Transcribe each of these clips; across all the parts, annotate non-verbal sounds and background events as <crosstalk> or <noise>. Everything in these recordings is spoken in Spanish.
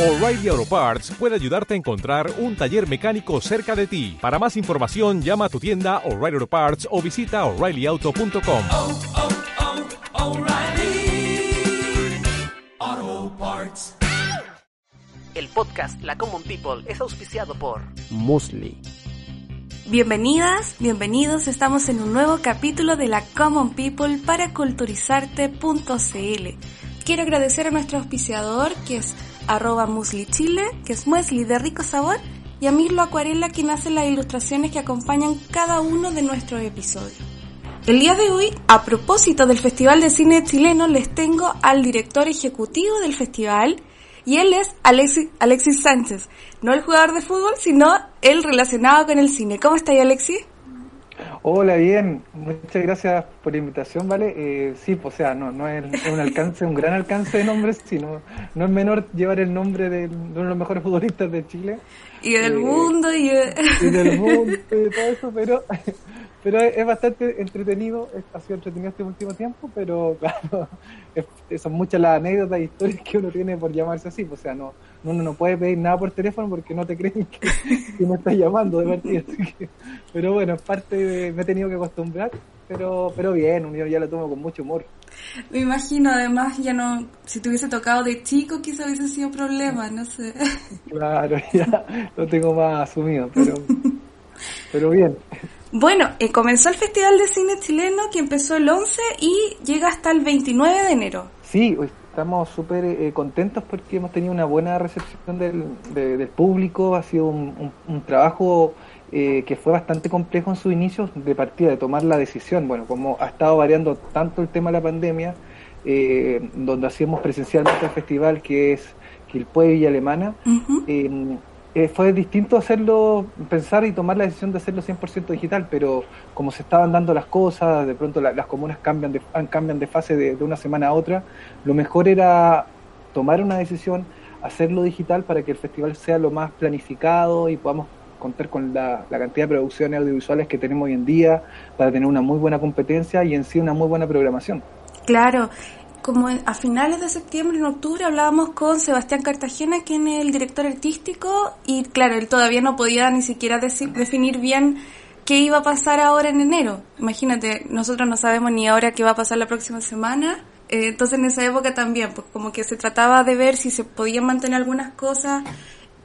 O'Reilly Auto Parts puede ayudarte a encontrar un taller mecánico cerca de ti. Para más información, llama a tu tienda O'Reilly Auto Parts o visita oreillyauto.com. oh, oh, Parts. El podcast La Common People es auspiciado por Musli. Bienvenidas, bienvenidos, estamos en un nuevo capítulo de la Common People para culturizarte.cl. Quiero agradecer a nuestro auspiciador que es arroba Musli Chile, que es Muesli de rico sabor, y a Mirlo Acuarela quien hace las ilustraciones que acompañan cada uno de nuestros episodios. El día de hoy, a propósito del Festival de Cine Chileno, les tengo al director ejecutivo del festival, y él es Alexis, Alexis Sánchez, no el jugador de fútbol, sino el relacionado con el cine. ¿Cómo está ahí, Alexis? Hola, bien. Muchas gracias por la invitación, ¿vale? Eh, sí, pues, o sea, no, no es un alcance, un gran alcance de nombres, sino no es menor llevar el nombre de, de uno de los mejores futbolistas de Chile. Y del Eh, mundo, y... Y del <laughs> mundo y todo eso, pero, pero es, bastante entretenido, ha sido entretenido este último tiempo, pero <laughs> claro, es- son muchas las anécdotas e historias que uno tiene por llamarse así, pues, o sea, no, uno no puede pedir nada por teléfono porque no te creen que, <laughs> que me estás llamando de partida, así que- pero bueno, es parte de, me he tenido que acostumbrar, pero, pero bien, uno ya lo tomo con mucho humor. Me imagino, además, ya no... Si te hubiese tocado de chico, quizá hubiese sido problema, no sé. Claro, <laughs> ya lo tengo más asumido, pero, pero bien. Bueno, eh, comenzó el Festival de Cine Chileno que empezó el 11 y llega hasta el 29 de enero. Sí, estamos súper eh, contentos porque hemos tenido una buena recepción del, de- del público, ha sido un, un- un trabajo eh, que fue bastante complejo en sus inicios de partida, de tomar la decisión. Bueno, como ha estado variando tanto el tema de la pandemia, eh, donde hacíamos presencialmente el festival que es Quilpue Villa Alemana, Ujú. eh, eh, fue distinto hacerlo, pensar y tomar la decisión de hacerlo 100% digital, pero como se estaban dando las cosas, de pronto la- las comunas cambian de, cambian de fase de, de una semana a otra, lo mejor era tomar una decisión, hacerlo digital para que el festival sea lo más planificado y podamos contar con la, la cantidad de producciones audiovisuales que tenemos hoy en día para tener una muy buena competencia y en sí una muy buena programación. Claro, como a finales de septiembre, en octubre, hablábamos con Sebastián Cartagena, quien es el director artístico, y claro, él todavía no podía ni siquiera deci- definir bien qué iba a pasar ahora en enero. Imagínate, nosotros no sabemos ni ahora qué va a pasar la próxima semana. Eh, entonces en esa época también, pues como que se trataba de ver si se podían mantener algunas cosas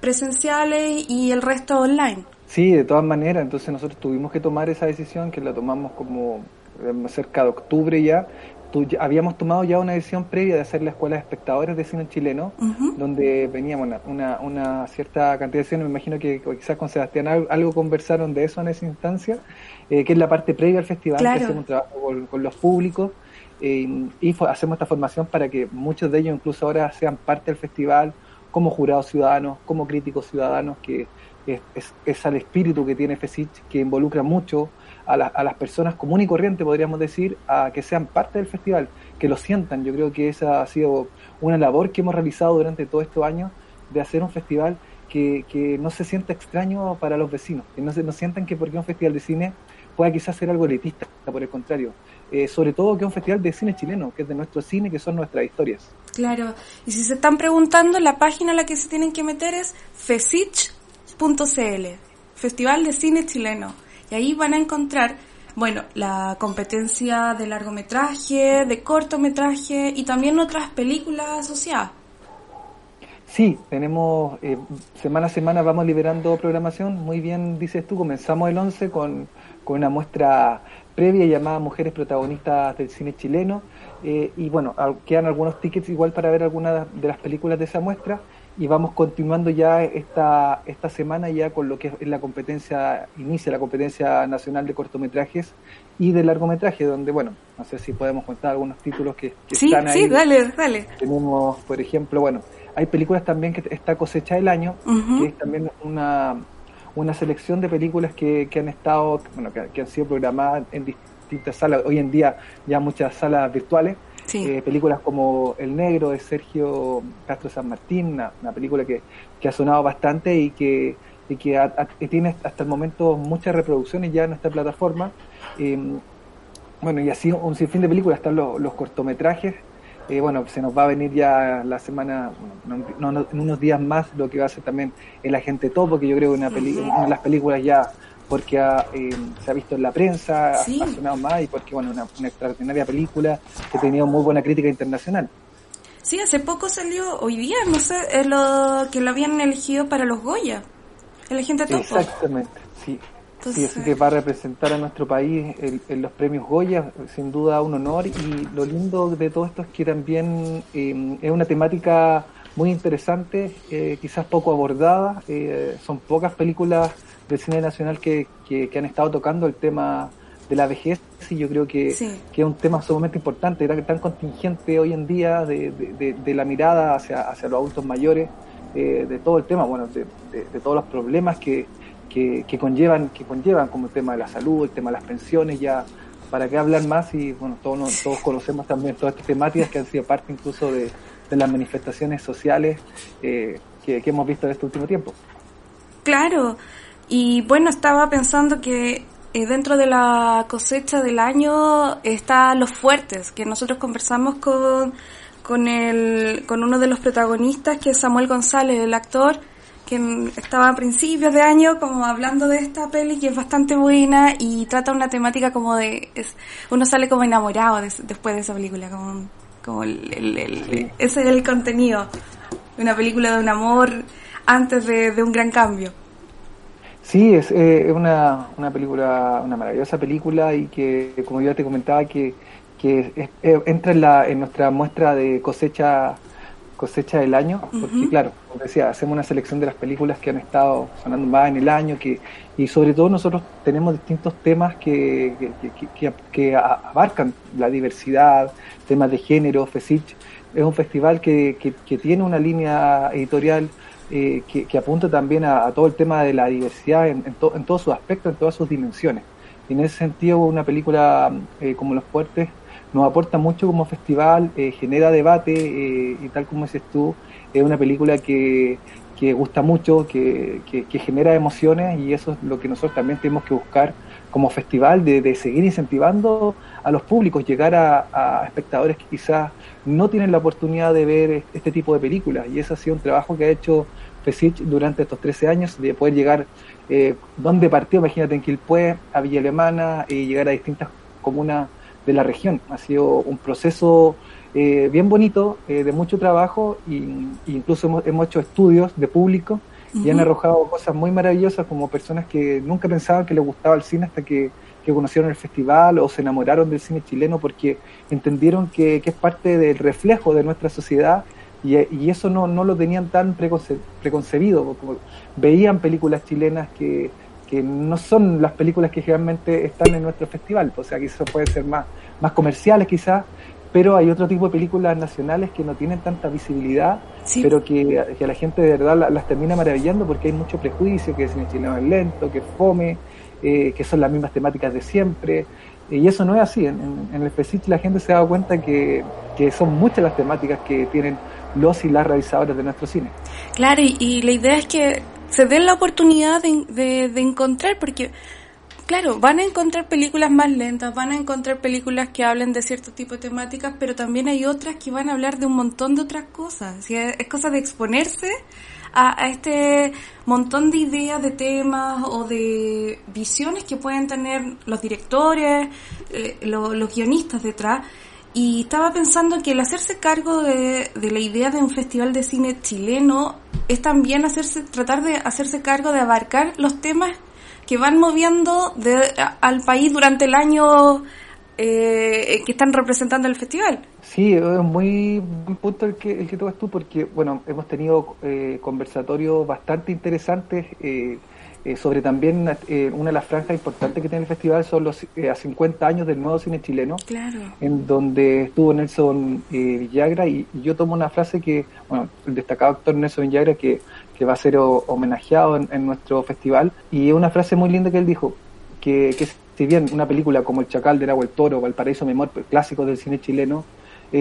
presenciales y el resto online. Sí, de todas maneras, entonces nosotros tuvimos que tomar esa decisión que la tomamos como eh, cerca de octubre ya. Tu- habíamos tomado ya una decisión previa de hacer la escuela de espectadores de cine chileno, donde veníamos una, una, una cierta cantidad de cine, me imagino que quizás con Sebastián al- algo conversaron de eso en esa instancia, eh, que es la parte previa al festival, Claro. que hacemos un trabajo con, con los públicos eh, y hacemos esta formación para que muchos de ellos incluso ahora sean parte del festival como jurados ciudadanos, como críticos ciudadanos, que es, es, es al espíritu que tiene FESIC, que involucra mucho a, la- a las personas comunes y corrientes, podríamos decir, a que sean parte del festival, que lo sientan. Yo creo que esa ha sido una labor que hemos realizado durante todos estos años de hacer un festival que, que no se sienta extraño para los vecinos, que no, se, no sientan que porque un festival de cine pueda quizás ser algo elitista, por el contrario. Eh, sobre todo que es un festival de cine chileno, que es de nuestro cine, que son nuestras historias. Claro, y si se están preguntando, la página a la que se tienen que meter es fesich.cl, Festival de Cine Chileno. Y ahí van a encontrar, bueno, la competencia de largometraje, de cortometraje y también otras películas asociadas. Sí, tenemos eh, semana a semana vamos liberando programación. Muy bien, dices tú, comenzamos el 11 con, con una muestra previa llamada Mujeres Protagonistas del Cine Chileno. eh, y bueno, quedan algunos tickets igual para ver algunas de las películas de esa muestra. Y vamos continuando ya esta, esta semana ya con lo que es la competencia, inicia la competencia nacional de cortometrajes y de largometraje, donde, bueno, no sé si podemos contar algunos títulos que, que Sí, están ahí. sí, dale, dale. Tenemos, por ejemplo, bueno, hay películas también que está cosecha del año, que es también una, una selección de películas que, que han estado, bueno, que, que han sido programadas en distintas salas, hoy en día ya muchas salas virtuales, Eh, películas como El Negro de Sergio Castro San Martín, una, película que, que ha sonado bastante y que, y que que tiene hasta el momento muchas reproducciones ya en esta plataforma. Eh, bueno, y así un sinfín de películas, están los, los cortometrajes, Eh, bueno, se nos va a venir ya la semana, bueno, no- no- en unos días más, lo que va a ser también El Agente Topo, que yo creo que una, peli- una de las películas ya, porque ha, eh, se ha visto en la prensa, ha- Sí. ha sonado más, y porque, bueno, una, una extraordinaria película que ha tenido muy buena crítica internacional. Sí, hace poco salió, hoy día, no sé, es lo que lo habían elegido para los Goya. El agente topo. Exactamente, sí. Sí, Entonces- así que va a representar a nuestro país en, en los premios Goya, sin duda un honor. Y lo lindo de todo esto es que también eh, es una temática muy interesante, eh, quizás poco abordada. eh, son pocas películas del cine nacional que, que, que han estado tocando el tema de la vejez y yo creo que, Sí. que es un tema sumamente importante, tan, tan contingente hoy en día de, de- de- de la mirada hacia, hacia los adultos mayores, eh, de todo el tema, bueno, de, de- de todos los problemas que, que, que conllevan, que conllevan como el tema de la salud, el tema de las pensiones, ya para qué hablar más y bueno, todos, todos conocemos también todas estas temáticas que han sido parte incluso de, de las manifestaciones sociales eh, que, hemos visto en este último tiempo. Claro, y bueno, estaba pensando que eh, dentro de la cosecha del año está Los Fuertes, que nosotros conversamos con, con, el, con uno de los protagonistas, que es Samuel González, el actor, que estaba a principios de año como hablando de esta peli, que es bastante buena y trata una temática como de... es- uno sale como enamorado des- después de esa película, como, como el, el- el- Sí. ese es el contenido. Una película de un amor antes de, de un gran cambio. Sí, es eh, es una, una película, una maravillosa película y que, como ya te comentaba, que, que es- eh, entra en, la, en nuestra muestra de cosecha cosecha del año, porque claro, como decía, hacemos una selección de las películas que han estado sonando más en el año, que y sobre todo nosotros tenemos distintos temas que, que, que- que- abarcan la diversidad, temas de género, FESICH. Es un festival que, que, que tiene una línea editorial eh, que, que apunta también a, a todo el tema de la diversidad en, en, to- en todos sus aspectos, en todas sus dimensiones. Y en ese sentido, una película eh, como Los Fuertes nos aporta mucho como festival, eh, genera debate eh, y tal como dices tú, es una película que, que gusta mucho, que, que, que genera emociones y eso es lo que nosotros también tenemos que buscar como festival, de, de seguir incentivando a los públicos, llegar a, espectadores que quizás no tienen la oportunidad de ver este tipo de películas. Y ese ha sido un trabajo que ha hecho FESIC durante estos 13 años, de poder llegar eh, donde partió, imagínate en Quilpué, a Villa Alemana y llegar a distintas comunas de la región. Ha sido un proceso eh, bien bonito, eh, de mucho trabajo y, y incluso hemos, hemos hecho estudios de público y han arrojado cosas muy maravillosas como personas que nunca pensaban que les gustaba el cine hasta que, que conocieron el festival o se enamoraron del cine chileno porque entendieron que, que es parte del reflejo de nuestra sociedad y, y eso no, no lo tenían tan preconce- preconcebido, como veían películas chilenas que, que no son las películas que generalmente están en nuestro festival, o sea, quizás pueden ser más, más comerciales quizás, pero hay otro tipo de películas nacionales que no tienen tanta visibilidad, Sí. pero que, que a la gente de verdad la- las termina maravillando porque hay mucho prejuicio, que el cine chileno es lento, que fome, eh, que son las mismas temáticas de siempre, y eso no es así, en, en- en el FESIC la gente se ha dado cuenta que, que son muchas las temáticas que tienen los y las realizadores de nuestro cine. Claro, y, y la idea es que se den la oportunidad de, de- encontrar, porque, claro, van a encontrar películas más lentas, van a encontrar películas que hablen de cierto tipo de temáticas, pero también hay otras que van a hablar de un montón de otras cosas. Es cosa de exponerse a, a este montón de ideas, de temas o de visiones que pueden tener los directores, eh, lo- los guionistas detrás. Y estaba pensando que el hacerse cargo de, de la idea de un festival de cine chileno es también hacerse, tratar de hacerse cargo de abarcar los temas que van moviendo de, al país durante el año eh, que están representando el festival. Sí, es muy buen punto el que, el que tocas tú, porque bueno, hemos tenido eh, conversatorios bastante interesantes eh, eh, sobre también eh, una de las franjas importantes que tiene el festival son los eh, a 50 años del nuevo cine chileno, Claro. en donde estuvo Nelson Villagra y, y yo tomo una frase que, bueno, el destacado actor Nelson Villagra que, que va a ser o- homenajeado en, en nuestro festival y es una frase muy linda que él dijo, que, que si bien una película como El Chacal del Agua el Toro o El Paraíso Memor, clásicos del cine chileno,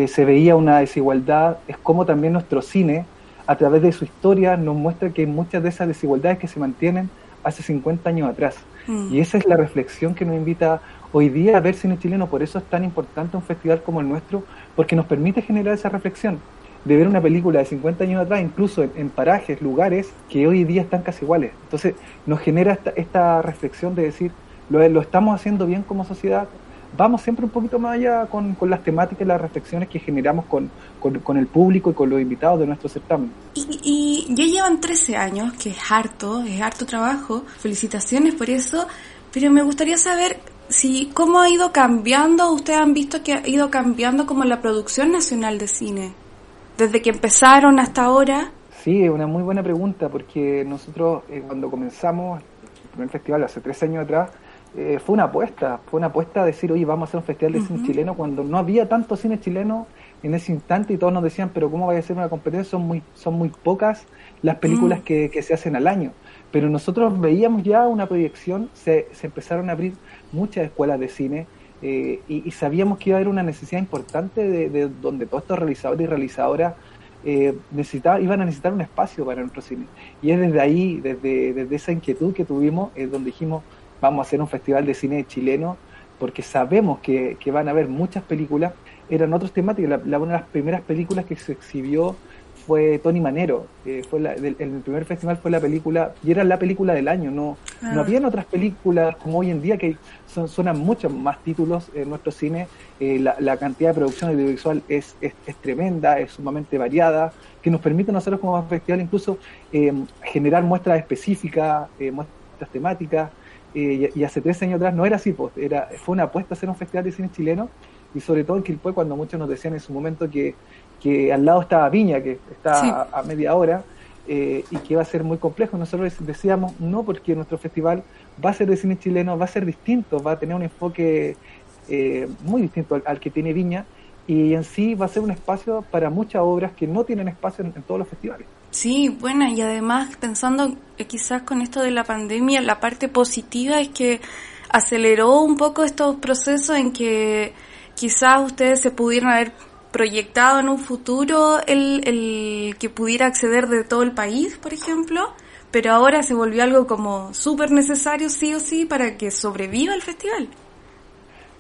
se veía una desigualdad, es como también nuestro cine, a través de su historia, nos muestra que muchas de esas desigualdades que se mantienen hace 50 años atrás. Mm. Y esa es la reflexión que nos invita hoy día ver cine chileno, por eso es tan importante un festival como el nuestro, porque nos permite generar esa reflexión de ver una película de 50 años atrás, incluso en, en parajes, lugares que hoy día están casi iguales. Entonces nos genera esta, esta reflexión de decir, lo, lo estamos haciendo bien como sociedad, vamos siempre un poquito más allá con, con las temáticas y las reflexiones que generamos con, con, con el público y con los invitados de nuestro certamen. Y, y ya llevan 13 años, que es harto, es harto trabajo. Felicitaciones por eso. Pero me gustaría saber si cómo ha ido cambiando, ustedes han visto que ha ido cambiando como la producción nacional de cine. Desde que empezaron hasta ahora. Sí, es una muy buena pregunta porque nosotros eh, cuando comenzamos el primer festival hace tres años atrás, eh, fue una apuesta, fue una apuesta a decir, oye, vamos a hacer un festival de cine chileno cuando no había tanto cine chileno en ese instante y todos nos decían, pero ¿cómo vaya a ser una competencia? Son muy, son muy pocas las películas Mm. que, que se hacen al año. Pero nosotros veíamos ya una proyección, se, se empezaron a abrir muchas escuelas de cine eh, y, y sabíamos que iba a haber una necesidad importante de, de donde todos estos realizadores y realizadoras eh, necesitaba, iban a necesitar un espacio para nuestro cine. Y es desde ahí, desde, desde esa inquietud que tuvimos, es donde dijimos, vamos a hacer un festival de cine chileno, porque sabemos que, que van a haber muchas películas. Eran otros temáticas. La, la- una de las primeras películas que se exhibió fue Tony Manero. eh, fue la, del- el primer festival fue la película, y era la película del año. No, Ah. no habían otras películas como hoy en día que son, suenan muchos más títulos en nuestro cine. eh, la, la cantidad de producción audiovisual es, es, es tremenda, es sumamente variada, que nos permite a nosotros como festival incluso eh, generar muestras específicas, eh, muestras temáticas. Eh, y, y hace tres años atrás no era así, pues, era, fue una apuesta a hacer un festival de cine chileno y sobre todo en Quilpué cuando muchos nos decían en su momento que, que al lado estaba Viña, que está Sí. a, a media hora, eh, y que va a ser muy complejo. Nosotros decíamos no, porque nuestro festival va a ser de cine chileno, va a ser distinto, va a tener un enfoque eh, muy distinto al, al que tiene Viña, y en sí va a ser un espacio para muchas obras que no tienen espacio en, en todos los festivales. Sí, bueno, y además pensando quizás con esto de la pandemia, la parte positiva es que aceleró un poco estos procesos en que quizás ustedes se pudieran haber proyectado en un futuro el, el que pudiera acceder de todo el país, por ejemplo, pero ahora se volvió algo como súper necesario sí o sí para que sobreviva el festival.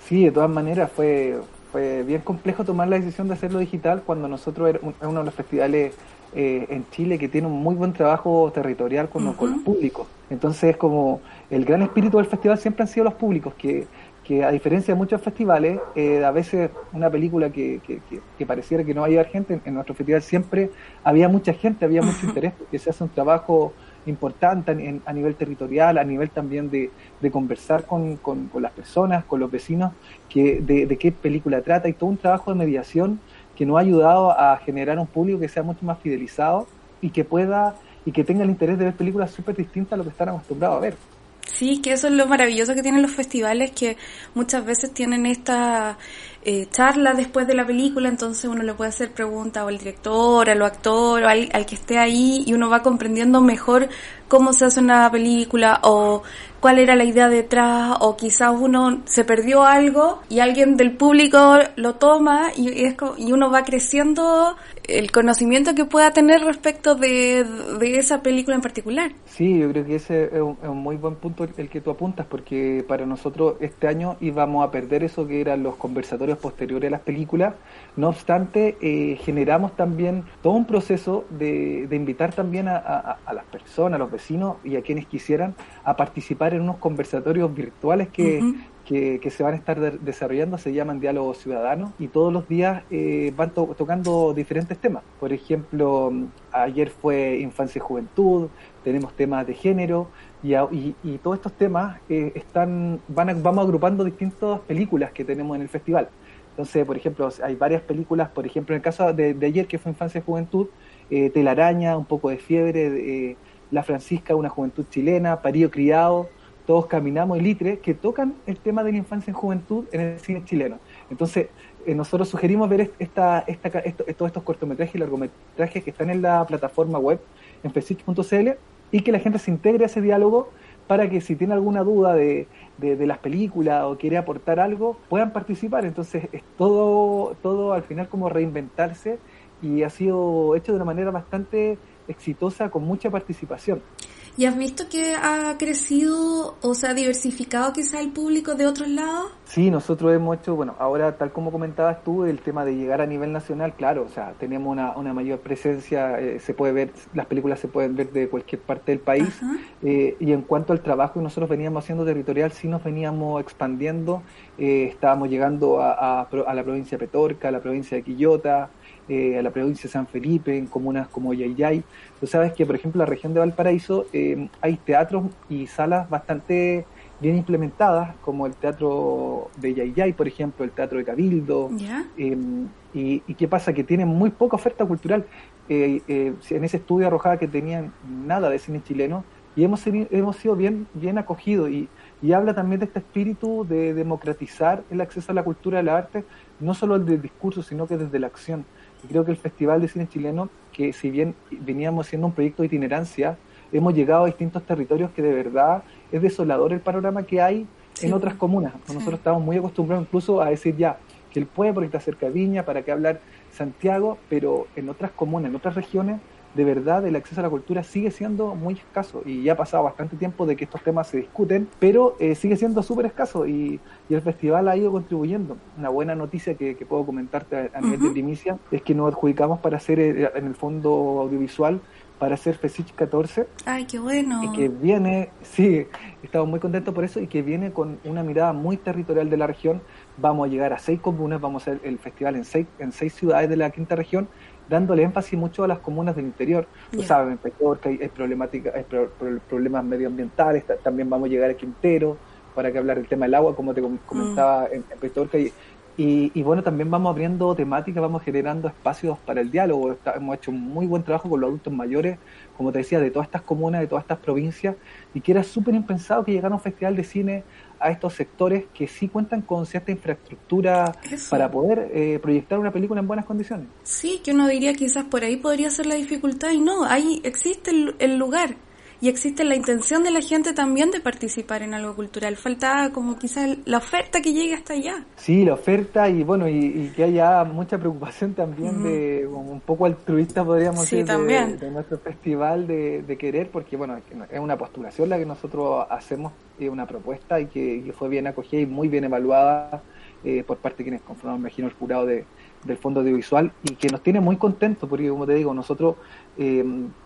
Sí, de todas maneras fue, fue bien complejo tomar la decisión de hacerlo digital cuando nosotros era un- uno de los festivales eh, en Chile que tiene un muy buen trabajo territorial con, los- con los Ujú. públicos. Entonces es como el gran espíritu del festival siempre han sido los públicos, que, que a diferencia de muchos festivales, eh, a veces una película que, que, que- que pareciera que no va a llegar gente, en, en nuestro festival siempre había mucha gente, había mucho interés, porque se hace un trabajo importante en- a nivel territorial, a nivel también de, de conversar con, con- con las personas, con los vecinos, que, de, de qué película trata y todo un trabajo de mediación que nos ha ayudado a generar un público que sea mucho más fidelizado y que pueda y que tenga el interés de ver películas súper distintas a lo que están acostumbrados a ver. Sí, que eso es lo maravilloso que tienen los festivales, que muchas veces tienen esta eh, charla después de la película, entonces uno le puede hacer preguntas al director, al actor, al que esté ahí, y uno va comprendiendo mejor cómo se hace una película o cuál era la idea detrás, o quizás uno se perdió algo y alguien del público lo toma y, es co- y uno va creciendo el conocimiento que pueda tener respecto de, de esa película en particular. Sí, yo creo que ese es un, es un muy buen punto el que tú apuntas, porque para nosotros este año íbamos a perder eso que eran los conversatorios posteriores a las películas. No obstante, eh, generamos también todo un proceso de, de invitar también a, a- a las personas, a los vecinos y a quienes quisieran a participar en unos conversatorios virtuales que, que, que se van a estar de- desarrollando, se llaman Diálogos Ciudadanos, y todos los días eh, van to- tocando diferentes temas. Por ejemplo, ayer fue Infancia y Juventud, tenemos temas de género, y, a- y, y todos estos temas eh, están van a- vamos agrupando distintas películas que tenemos en el festival. Entonces, por ejemplo, hay varias películas, por ejemplo, en el caso de, de ayer, que fue Infancia y Juventud, eh, Telaraña, Un poco de fiebre, eh, La Francisca, una juventud chilena, Parío Criado, Todos Caminamos y Litre, que tocan el tema de la infancia y juventud en el cine chileno. Entonces, eh, nosotros sugerimos ver est- esta, esta, esto- todos estos cortometrajes y largometrajes que están en la plataforma web, en fesic.cl, y que la gente se integre a ese diálogo para que si tiene alguna duda de, de, de las películas o quiere aportar algo, puedan participar. Entonces, es todo, todo al final como reinventarse y ha sido hecho de una manera bastante exitosa con mucha participación. ¿Y has visto que ha crecido o se ha diversificado quizá el público de otros lados? Sí, nosotros hemos hecho, bueno, ahora tal como comentabas tú, el tema de llegar a nivel nacional, claro, o sea, tenemos una, una mayor presencia, eh, se puede ver, las películas se pueden ver de cualquier parte del país, eh, y en cuanto al trabajo que nosotros veníamos haciendo territorial, sí nos veníamos expandiendo, eh, estábamos llegando a, a a la provincia de Petorca, a la provincia de Quillota, eh, a la provincia de San Felipe, en comunas como Yayay. Tú sabes que, por ejemplo, en la región de Valparaíso eh, hay teatros y salas bastante bien implementadas, como el teatro de Yayay, por ejemplo, el teatro de Cabildo. ¿Ya? Eh, y, y qué pasa? Que tienen muy poca oferta cultural. Eh, en ese estudio arrojaba que tenían nada de cine chileno y hemos, hemos sido bien, bien acogidos. Y, y habla también de este espíritu de democratizar el acceso a la cultura y la arte, no solo el del discurso, sino que desde la acción. Y creo que el Festival de Cine Chileno, que si bien veníamos siendo un proyecto de itinerancia, hemos llegado a distintos territorios que de verdad es desolador el panorama que hay Sí. en otras comunas. Sí. Nosotros estamos muy acostumbrados incluso a decir ya que él puede porque está cerca de Viña, para qué hablar Santiago, pero en otras comunas, en otras regiones, de verdad el acceso a la cultura sigue siendo muy escaso y ya ha pasado bastante tiempo de que estos temas se discuten, pero eh, sigue siendo súper escaso y, y el festival ha ido contribuyendo. Una buena noticia que, que puedo comentarte a, a nivel de Ujú. primicia es que nos adjudicamos para hacer eh, en el fondo audiovisual para hacer FESIC 14 Ay, qué bueno. y que viene, sí, estamos muy contentos por eso y que viene con una mirada muy territorial de la región. Vamos a llegar a seis comunas, vamos a hacer el festival en seis, en seis ciudades de la quinta región, dándole énfasis mucho a las comunas del interior. Tú Ya. sabes, en Petorca hay, hay problemática, hay pro- pro- problemas medioambientales, ta- también vamos a llegar a Quintero para que hablar del tema del agua, como te com- comentaba en, en Petorca. Y, y, y bueno, también vamos abriendo temáticas, vamos generando espacios para el diálogo. Está- hemos hecho un muy buen trabajo con los adultos mayores, como te decía, de todas estas comunas, de todas estas provincias, y que era súper impensado que llegara un festival de cine a estos sectores que sí cuentan con cierta infraestructura Eso. para poder eh, proyectar una película en buenas condiciones. Sí, que uno diría quizás por ahí podría ser la dificultad y no, ahí existe el, el lugar y existe la intención de la gente también de participar en algo cultural. Falta como quizás la oferta que llegue hasta allá. Sí, la oferta y bueno, y, y que haya mucha preocupación también de como un poco altruista, podríamos Sí, decir, de- también. de, nuestro festival de, de querer, porque bueno, es una postulación la que nosotros hacemos, es una propuesta y que, que fue bien acogida y muy bien evaluada eh, por parte de quienes conforman, me imagino, el jurado de, del Fondo Audiovisual y que nos tiene muy contentos, porque como te digo, nosotros eh,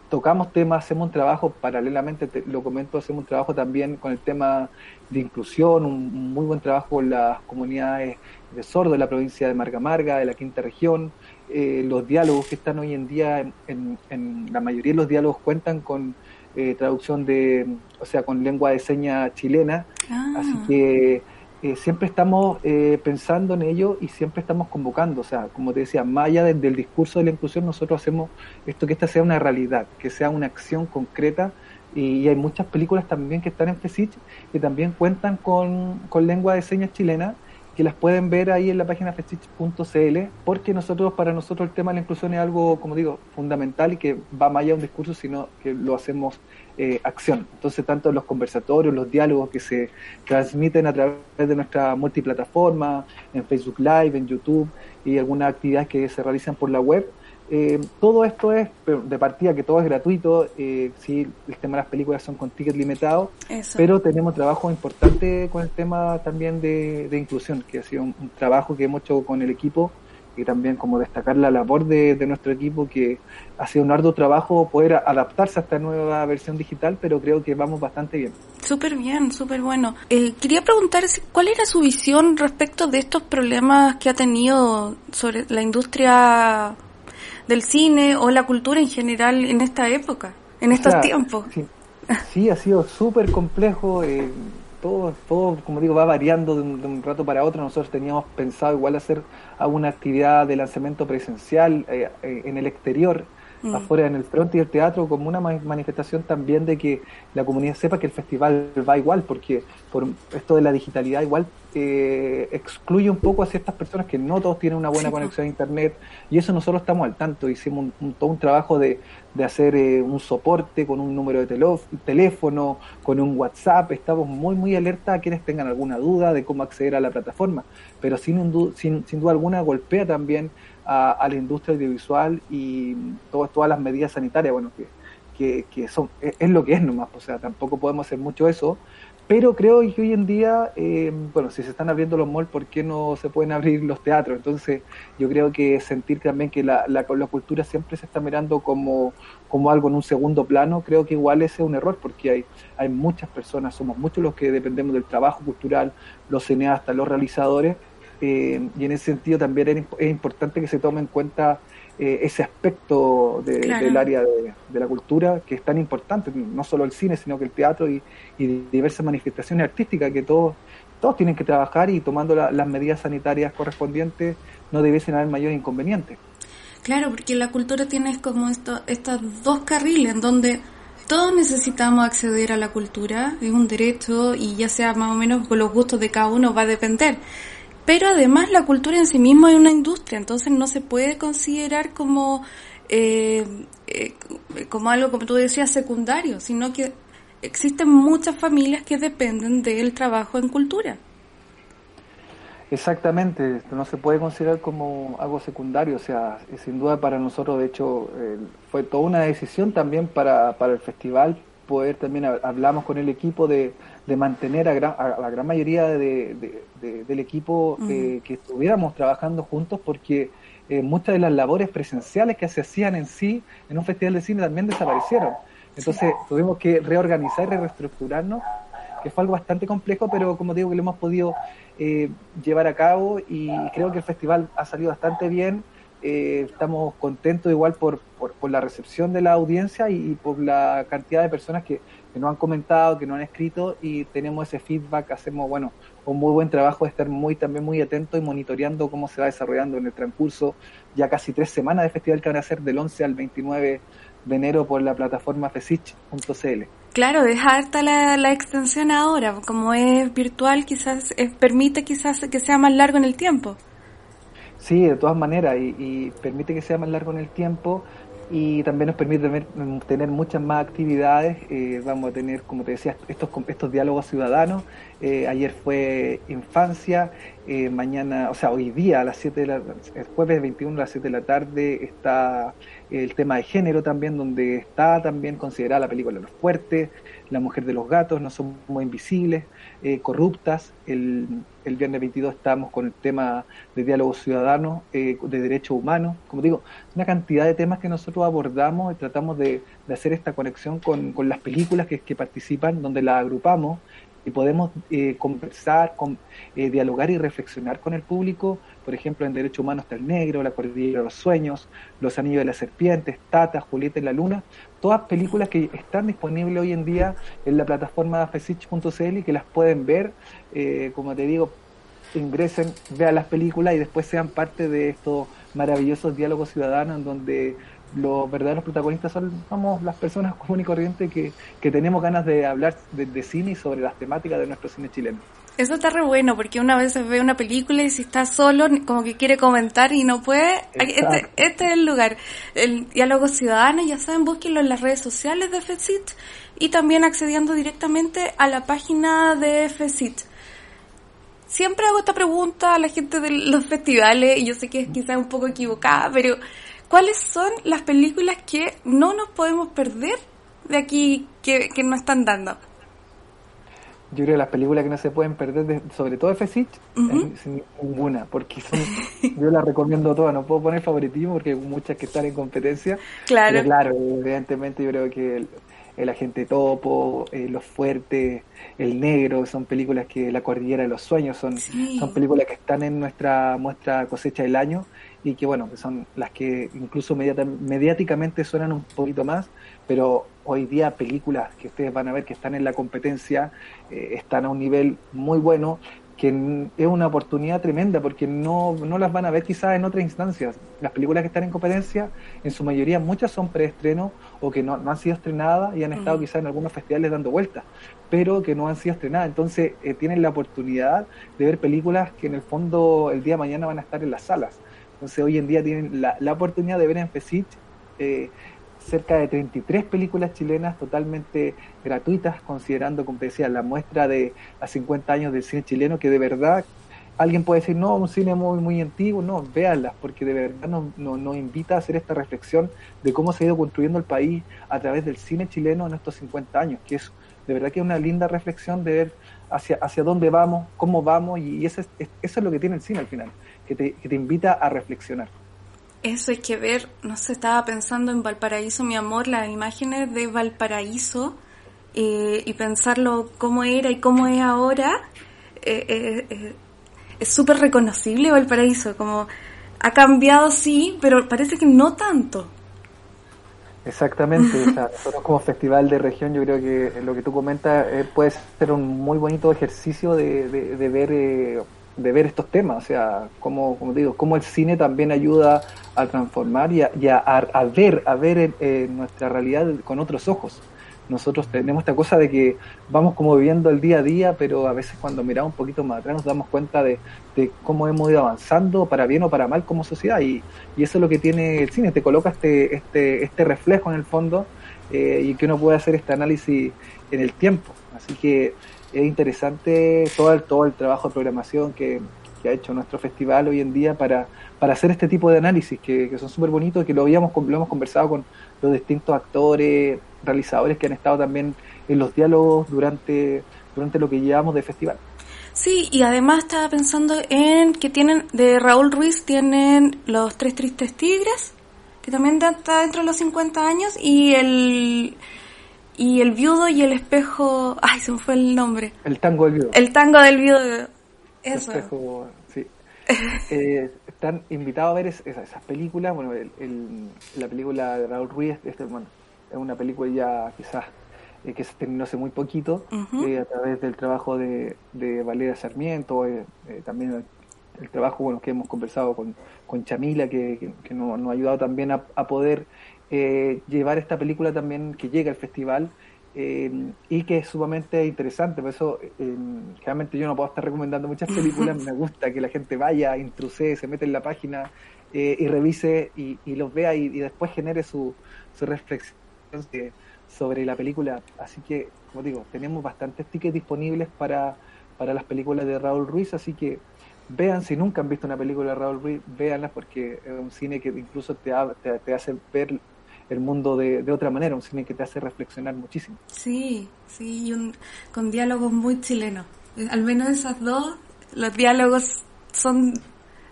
tocamos temas, hacemos un trabajo, paralelamente, te- lo comento, hacemos un trabajo también con el tema de inclusión, un, un muy buen trabajo con las comunidades de sordos de la provincia de Marga Marga, de la quinta región, eh, los diálogos que están hoy en día, en, en- en la mayoría de los diálogos cuentan con eh, traducción de, o sea, con lengua de señas chilena, Ah, Así que eh, siempre estamos eh, pensando en ello y siempre estamos convocando. O sea, como te decía, más allá del, del discurso de la inclusión, nosotros hacemos esto que esta sea una realidad, que sea una acción concreta. Y, hay muchas películas también que están en FESICH que también cuentan con, con lengua de señas chilena que las pueden ver ahí en la página fesich.cl porque nosotros para nosotros el tema de la inclusión es algo como digo fundamental y que va más allá de un discurso sino que lo hacemos eh, acción entonces tanto los conversatorios los diálogos que se transmiten a través de nuestra multiplataforma en Facebook Live en YouTube y algunas actividades que se realizan por la web eh, todo esto es de partida que todo es gratuito eh, sí el tema de las películas son con ticket limitado eso. pero tenemos trabajo importante con el tema también de, de inclusión, que ha sido un, un trabajo que hemos hecho con el equipo y también como destacar la labor de, de nuestro equipo, que ha sido un arduo trabajo poder adaptarse a esta nueva versión digital, pero creo que vamos bastante bien. Súper bien, súper bueno. Eh, quería preguntar si- cuál era su visión respecto de estos problemas que ha tenido sobre la industria del cine o la cultura en general en esta época, en estos O sea, tiempos. Sí, sí, ha sido súper complejo. eh, todo, todo, como digo, va variando de un, de un rato para otro. Nosotros teníamos pensado igual hacer alguna actividad de lanzamiento presencial eh, eh, en el exterior, Mm. afuera en el frente y el teatro, como una ma- manifestación también de que la comunidad sepa que el festival va igual, porque por esto de la digitalidad igual eh, excluye un poco a ciertas personas que no todos tienen una buena Sí, conexión a internet y eso nosotros estamos al tanto, hicimos un, un- todo un trabajo de, de hacer eh, un soporte con un número de telo- teléfono, con un WhatsApp, estamos muy muy alerta a quienes tengan alguna duda de cómo acceder a la plataforma, pero sin, sin, sin duda alguna golpea también a, la industria audiovisual y todas todas las medidas sanitarias, bueno, que, que, que son, es, es lo que es nomás, o sea, tampoco podemos hacer mucho eso, pero creo que hoy en día, eh, bueno, si se están abriendo los malls, ¿por qué no se pueden abrir los teatros? Entonces, yo creo que sentir también que la, la, la cultura siempre se está mirando como, como algo en un segundo plano, creo que igual ese es un error, porque hay, hay muchas personas, somos muchos los que dependemos del trabajo cultural, los cineastas, los realizadores, eh, y en ese sentido también es, importante que se tome en cuenta eh, ese aspecto de, Claro. del área de, de la cultura que es tan importante, no solo el cine, sino que el teatro y, y diversas manifestaciones artísticas que todos, todos tienen que trabajar y tomando la- las medidas sanitarias correspondientes no debiesen haber mayor inconveniente. Claro, porque la cultura tiene como esto, estos dos carriles en donde todos necesitamos acceder a la cultura, es un derecho y ya sea más o menos con los gustos de cada uno va a depender. Pero además la cultura en sí misma es una industria, entonces no se puede considerar como, eh, eh, como algo, como tú decías, secundario, sino que existen muchas familias que dependen del trabajo en cultura. Exactamente, no se puede considerar como algo secundario, o sea, sin duda para nosotros, de hecho, eh, fue toda una decisión también para, para el festival, poder también, hab- hablamos con el equipo de, de mantener a, gran- a la gran mayoría de, de- de- del equipo eh, que estuviéramos trabajando juntos, porque eh, muchas de las labores presenciales que se hacían en sí, en un festival de cine, también desaparecieron. Entonces tuvimos que reorganizar y reestructurarnos que fue algo bastante complejo, pero como digo que lo hemos podido eh, llevar a cabo y creo que el festival ha salido bastante bien. Eh, estamos contentos igual por, por, por la recepción de la audiencia y, por la cantidad de personas que, que nos han comentado, que nos han escrito y tenemos ese feedback, hacemos bueno un muy buen trabajo de estar muy también muy atentos y monitoreando cómo se va desarrollando en el transcurso ya casi tres semanas de festival que van a ser del 11 al 29 de enero por la plataforma fesich.cl. Claro, es harta la, la extensión ahora, como es virtual, quizás eh, permite quizás que sea más largo en el tiempo. Sí, de todas maneras, y, y permite que sea más largo en el tiempo y también nos permite tener, mm, muchas más actividades. eh, vamos a tener, como te decía, estos, estos diálogos ciudadanos. Eh, ayer fue infancia, eh, mañana, o sea, hoy día a las 7 de la, el jueves 21 a las 7 de la tarde está el tema de género también, donde está también considerada la película Los Fuertes, La Mujer de los Gatos, No Somos Invisibles, eh, Corruptas. El, el viernes 22 estamos con el tema de diálogo ciudadano, eh, de derechos humanos. Como digo, una cantidad de temas que nosotros abordamos y tratamos de, de hacer esta conexión con, con las películas que, que participan, donde las agrupamos y podemos eh, conversar, con, eh, dialogar y reflexionar con el público. Por ejemplo, en Derecho Humano está El Negro, La Cordillera de los Sueños, Los Anillos de la Serpiente, Tata, Julieta en la Luna, todas películas que están disponibles hoy en día en la plataforma fesich.cl y que las pueden ver, eh, como te digo, ingresen, vean las películas y después sean parte de estos maravillosos diálogos ciudadanos en donde los verdaderos protagonistas son somos las personas <laughs> comunes y corrientes que, que tenemos ganas de hablar de, de cine y sobre las temáticas de nuestro cine chileno. Eso está re bueno, porque una vez ve una película y si está solo, como que quiere comentar y no puede, este, este es el lugar. El diálogo ciudadano, ya saben, búsquenlo en las redes sociales de FECIT y también accediendo directamente a la página de FECIT. Siempre hago esta pregunta a la gente de los festivales, y yo sé que es quizás un poco equivocada, pero ¿cuáles son las películas que no nos podemos perder de aquí que, que nos están dando? Yo creo que las películas que no se pueden perder, de- sobre todo de Fesich, Ujú. sin ninguna, porque son, <laughs> yo las recomiendo todas, no puedo poner favoritismo porque hay muchas que están en competencia. Claro. Pero claro, evidentemente yo creo que el, Agente Topo, eh, Los Fuertes, El Negro, son películas que La Cordillera de los Sueños, son, Sí. son películas que están en nuestra muestra cosecha del año y que bueno, que son las que incluso mediáticamente suenan un poquito más, pero hoy día películas que ustedes van a ver que están en la competencia eh, están a un nivel muy bueno que es una oportunidad tremenda porque no, no las van a ver quizás en otras instancias. Las películas que están en competencia, en su mayoría muchas son preestreno o que no, no han sido estrenadas y han estado quizás en algunos festivales dando vueltas, pero que no han sido estrenadas. Entonces eh, tienen la oportunidad de ver películas que en el fondo el día de mañana van a estar en las salas. Entonces hoy en día tienen la, la oportunidad de ver en FESIC eh, cerca de 33 películas chilenas totalmente gratuitas, considerando, como te decía, la muestra de a 50 años del cine chileno, que de verdad alguien puede decir, no, un cine muy, muy antiguo, no, véanlas, porque de verdad nos, nos, nos invita a hacer esta reflexión de cómo se ha ido construyendo el país a través del cine chileno en estos 50 años, que es de verdad que es una linda reflexión de ver hacia, hacia dónde vamos, cómo vamos, y, y eso, es, eso es lo que tiene el cine al final, que te, que te invita a reflexionar. Eso hay que ver, no sé, estaba pensando en Valparaíso, mi amor, las imágenes de Valparaíso eh, y pensarlo cómo era y cómo es ahora, eh, eh, es súper reconocible Valparaíso, como ha cambiado sí, pero parece que no tanto. Exactamente, o sea, <laughs> nosotros como festival de región yo creo que lo que tú comentas eh, puede ser un muy bonito ejercicio de, de, de ver eh, de ver estos temas, o sea, como, como digo, cómo el cine también ayuda a transformar y a, y a, a ver, a ver eh, nuestra realidad con otros ojos. Nosotros tenemos esta cosa de que vamos como viviendo el día a día, pero a veces cuando miramos un poquito más atrás nos damos cuenta de, de cómo hemos ido avanzando, para bien o para mal como sociedad, y, y eso es lo que tiene el cine, te coloca este, este, este reflejo en el fondo eh, y que uno puede hacer este análisis en el tiempo. Así que es interesante todo el, todo el trabajo de programación que, que ha hecho nuestro festival hoy en día para, para hacer este tipo de análisis que, que son súper bonitos, que lo, habíamos, lo hemos conversado con los distintos actores, realizadores que han estado también en los diálogos durante, durante lo que llevamos de festival. Sí, y además estaba pensando en que tienen, de Raúl Ruiz tienen Los Tres Tristes Tigres, que también está dentro de los 50 años, y el y el viudo y el espejo, ay, se me fue el nombre. El tango del viudo. El tango del viudo. Eso. El espejo, sí. <laughs> eh, están invitados a ver es, esas, esas películas. Bueno, el, el, la película de Raúl Ruiz este, bueno, es una película ya quizás eh, que se terminó hace muy poquito Uh -huh. eh, a través del trabajo de, de Valeria Sarmiento, eh, también el, el, trabajo bueno que hemos conversado con, con Chamila, que, que, que nos, ha ayudado también a, a poder eh, llevar esta película también que llega al festival eh, y que es sumamente interesante. Por eso, eh, realmente yo no puedo estar recomendando muchas películas. <laughs> Me gusta que la gente vaya, intruse, se mete en la página eh, y revise y, y, los vea y, y después genere su, su reflexión sobre la película. Así que, como digo, tenemos bastantes tickets disponibles para, para las películas de Raúl Ruiz. Así que vean, si nunca han visto una película de Raúl Ruiz, véanlas porque es un cine que incluso te, te, te hace ver el mundo de, de, otra manera, un cine que te hace reflexionar muchísimo. Sí, sí, y un, con diálogos muy chilenos. Al menos esas dos, los diálogos son,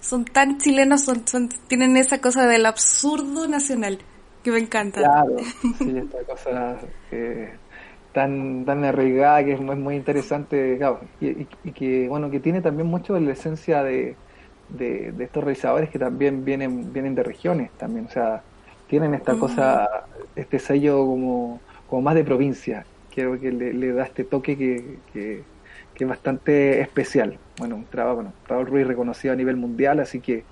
son tan chilenos, son, son, tienen esa cosa del absurdo nacional que me encanta. Claro, <laughs> sí, esta cosa eh, tan, tan arraigada que es muy, muy interesante, claro, y, y, y, que, bueno, que tiene también mucho de la esencia de, de, de estos realizadores que también vienen, vienen de regiones también, o sea, tienen esta cosa, este sello como, como más de provincia. Creo que le, le da este toque que, que, que, es bastante especial. Bueno, un trabajo, bueno, Raúl Ruiz reconocido a nivel mundial, así que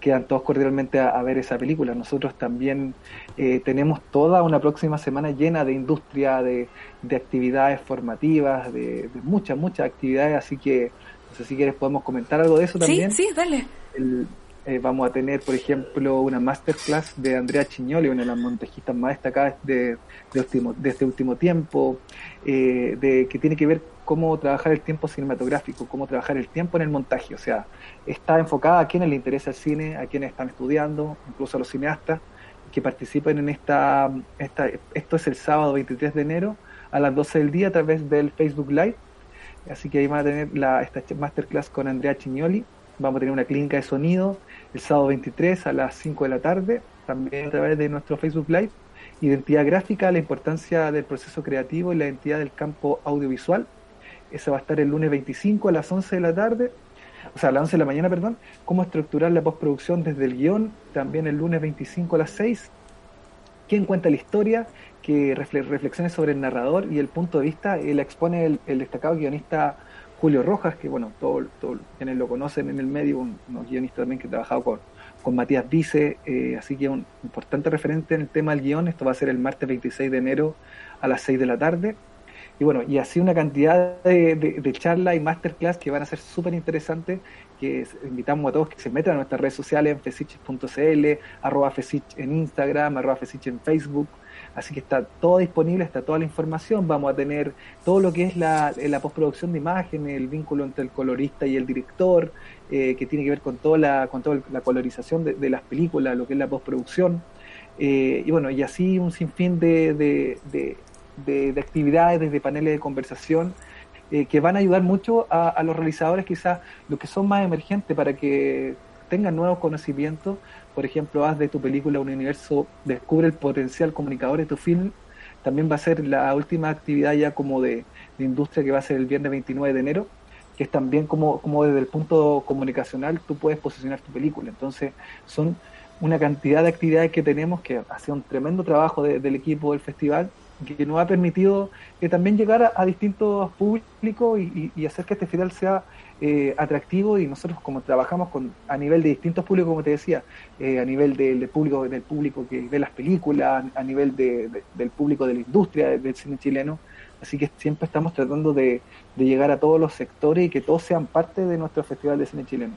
quedan todos cordialmente a, a ver esa película. Nosotros también eh, tenemos toda una próxima semana llena de industria, de, de actividades formativas, de, de, muchas, muchas actividades, así que no sé si quieres podemos comentar algo de eso también. Sí, sí, dale. El, eh, vamos a tener, por ejemplo, una masterclass de Andrea Chignoli, una de las montejistas más destacadas de, de, último, de este último tiempo, eh, de, que tiene que ver cómo trabajar el tiempo cinematográfico, cómo trabajar el tiempo en el montaje. O sea, está enfocada a quienes le interesa el cine, a quienes están estudiando, incluso a los cineastas que participen en esta, esta esto es el sábado 23 de enero a las 12 del día a través del Facebook Live. Así que ahí van a tener la, esta masterclass con Andrea Chignoli. Vamos a tener una clínica de sonido el sábado 23 a las 5 de la tarde, también a través de nuestro Facebook Live. Identidad gráfica, la importancia del proceso creativo y la identidad del campo audiovisual. Esa va a estar el lunes 25 a las 11 de la tarde, o sea, a las 11 de la mañana, perdón. Cómo estructurar la postproducción desde el guion, también el lunes 25 a las 6. ¿Quién cuenta la historia? Que reflexiones sobre el narrador y el punto de vista. Él expone el destacado guionista Julio Rojas, que bueno, todos todo, quienes lo conocen en el medio, un, unos guionistas también que ha trabajado con, con Matías Vice, eh, así que un importante referente en el tema del guion, esto va a ser el martes 26 de enero a las 6 de la tarde, y bueno, y así una cantidad de, de, de charlas y masterclass que van a ser súper interesantes, que invitamos a todos que se metan a nuestras redes sociales en fesiches.cl, arroba fesich en Instagram, arroba fesich en Facebook, Así que está todo disponible, está toda la información. Vamos a tener todo lo que es la, la postproducción de imágenes, el vínculo entre el colorista y el director, eh, que tiene que ver con toda la, con toda la colorización de, de las películas, lo que es la postproducción. Eh, y bueno, y así un sinfín de, de, de actividades, desde paneles de conversación, eh, que van a ayudar mucho a, a los realizadores, quizás los que son más emergentes, para que tengan nuevos conocimientos. Por ejemplo, haz de tu película un universo, descubre el potencial comunicador de tu film. También va a ser la última actividad ya como de, industria que va a ser el viernes 29 de enero, que es también como, como desde el punto comunicacional tú puedes posicionar tu película. Entonces, son una cantidad de actividades que tenemos que ha sido un tremendo trabajo de- del equipo del festival que nos ha permitido eh, también llegar a, distintos públicos y, hacer que este festival sea eh, atractivo. Y nosotros como trabajamos con a nivel de distintos públicos como te decía eh, a nivel del, del público del público que ve las películas a nivel de- de- del público de la industria del cine chileno. Así que siempre estamos tratando de, de llegar a todos los sectores y que todos sean parte de nuestro festival de cine chileno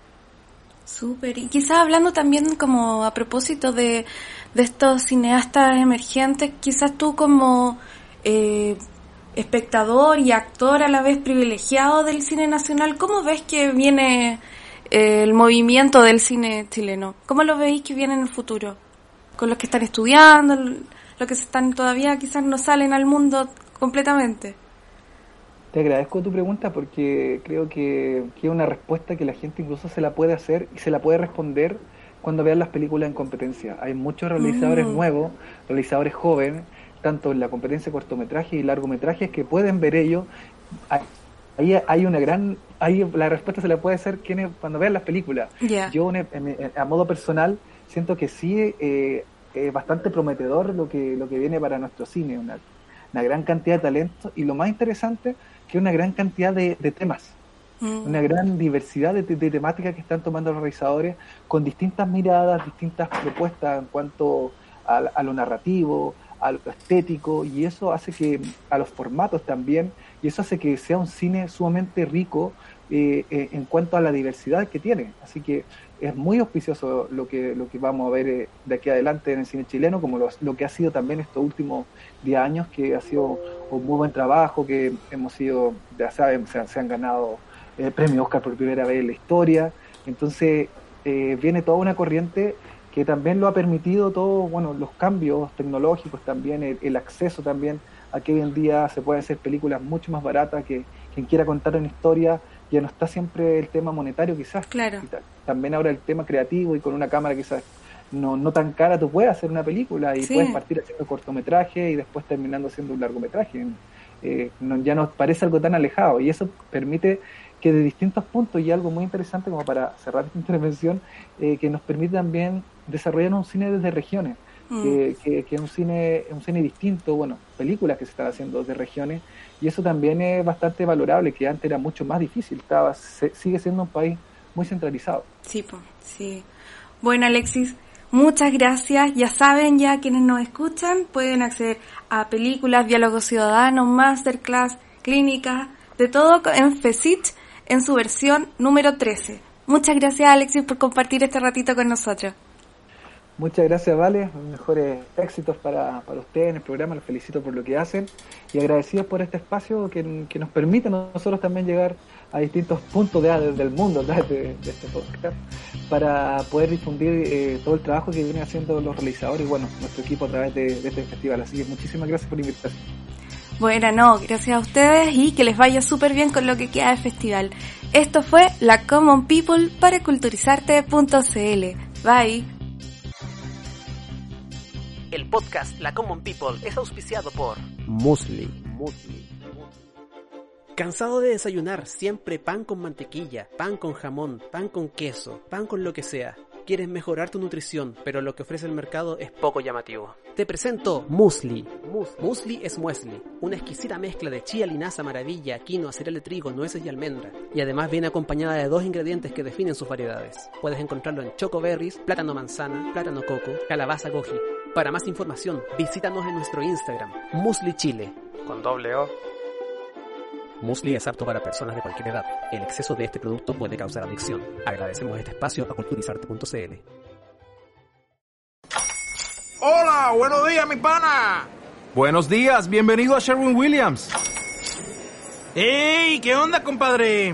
Súper. Y quizás hablando también como a propósito de, de estos cineastas emergentes, quizás tú como eh, espectador y actor a la vez privilegiado del cine nacional, ¿cómo ves que viene eh, el movimiento del cine chileno? ¿Cómo lo veis que viene en el futuro? Con los que están estudiando, los que están todavía quizás no salen al mundo completamente. Te agradezco tu pregunta porque creo que, que es una respuesta que la gente incluso se la puede hacer y se la puede responder cuando vean las películas en competencia. Hay muchos realizadores Mm. nuevos, realizadores jóvenes, tanto en la competencia de cortometraje y largometrajes, que pueden ver ellos. Ahí hay una gran... Ahí la respuesta se la puede hacer quienes cuando vean las películas. Ya. Yo, en- en- a modo personal, siento que sí eh, es bastante prometedor lo que, lo que viene para nuestro cine. Una, una gran cantidad de talento y lo más interesante, que una gran cantidad de, de temas. Mm. Una gran diversidad de, de temáticas que están tomando los realizadores con distintas miradas, distintas propuestas en cuanto a, a lo narrativo, a lo estético, y eso hace que a los formatos también, y eso hace que sea un cine sumamente rico eh, eh, en cuanto a la diversidad que tiene. Así que es muy auspicioso lo que, lo que vamos a ver eh, de aquí adelante en el cine chileno, como lo, lo que ha sido también estos últimos 10 años, que ha sido un muy buen trabajo, que hemos sido, ya saben, se, han- ganado eh, premio Oscar por primera vez en la historia. Entonces, viene toda una corriente que también lo ha permitido todo, bueno, los cambios tecnológicos también, el, el acceso también a que hoy en día se pueden hacer películas mucho más baratas, que quien quiera contar una historia ya no está siempre el tema monetario quizás. Claro. También ahora el tema creativo y con una cámara quizás no, no tan cara tú puedes hacer una película y Sí. puedes partir haciendo cortometraje y después terminando haciendo un largometraje. Eh, no- ya nos parece algo tan alejado y eso permite que de distintos puntos y algo muy interesante como para cerrar esta <laughs> intervención eh, que nos permite también desarrollar un cine desde regiones Mm. que, que, que es un cine un cine distinto bueno películas que se están haciendo desde regiones y eso también es bastante valorable que antes era mucho más difícil estaba se- sigue siendo un país muy centralizado Sí, po, sí. Bueno, Alexis, muchas gracias. Ya saben, ya quienes nos escuchan pueden acceder a películas, diálogos ciudadanos, masterclass, clínicas, de todo en FECIT en su versión número 13. Muchas gracias, Alexis, por compartir este ratito con nosotros. Muchas gracias, Vale. Mejores éxitos para, para ustedes en el programa. Los felicito por lo que hacen y agradecidos por este espacio que, que nos permite a nosotros también llegar a distintos puntos de, del mundo <laughs> de, de este podcast para poder difundir eh, todo el trabajo que vienen haciendo los realizadores y bueno, nuestro equipo a través de, este festival. Así que muchísimas gracias por la invitación. Bueno, no, gracias a ustedes y que les vaya súper bien con lo que queda del festival. Esto fue La Common People para culturizarte.cl. Bye. El podcast La Common People es auspiciado por Musli. ¿Cansado de desayunar siempre pan con mantequilla, pan con jamón, pan con queso, pan con lo que sea? ¿Quieres mejorar tu nutrición, pero lo que ofrece el mercado es poco llamativo? Te presento Musli. Musli es muesli, una exquisita mezcla de chía, linaza, maravilla, quinoa, cereal de trigo, nueces y almendra. Y además viene acompañada de dos ingredientes que definen sus variedades. Puedes encontrarlo en choco berries, plátano manzana, plátano coco, calabaza goji. Para más información, visítanos en nuestro Instagram, Musli Chile. Con doble O. Musli es apto para personas de cualquier edad. El exceso de este producto puede causar adicción. Agradecemos este espacio a culturizarte.cl. Hola, buenos días, mi pana. Buenos días, bienvenido a Sherwin Williams. ¡Ey! ¿Qué onda, compadre?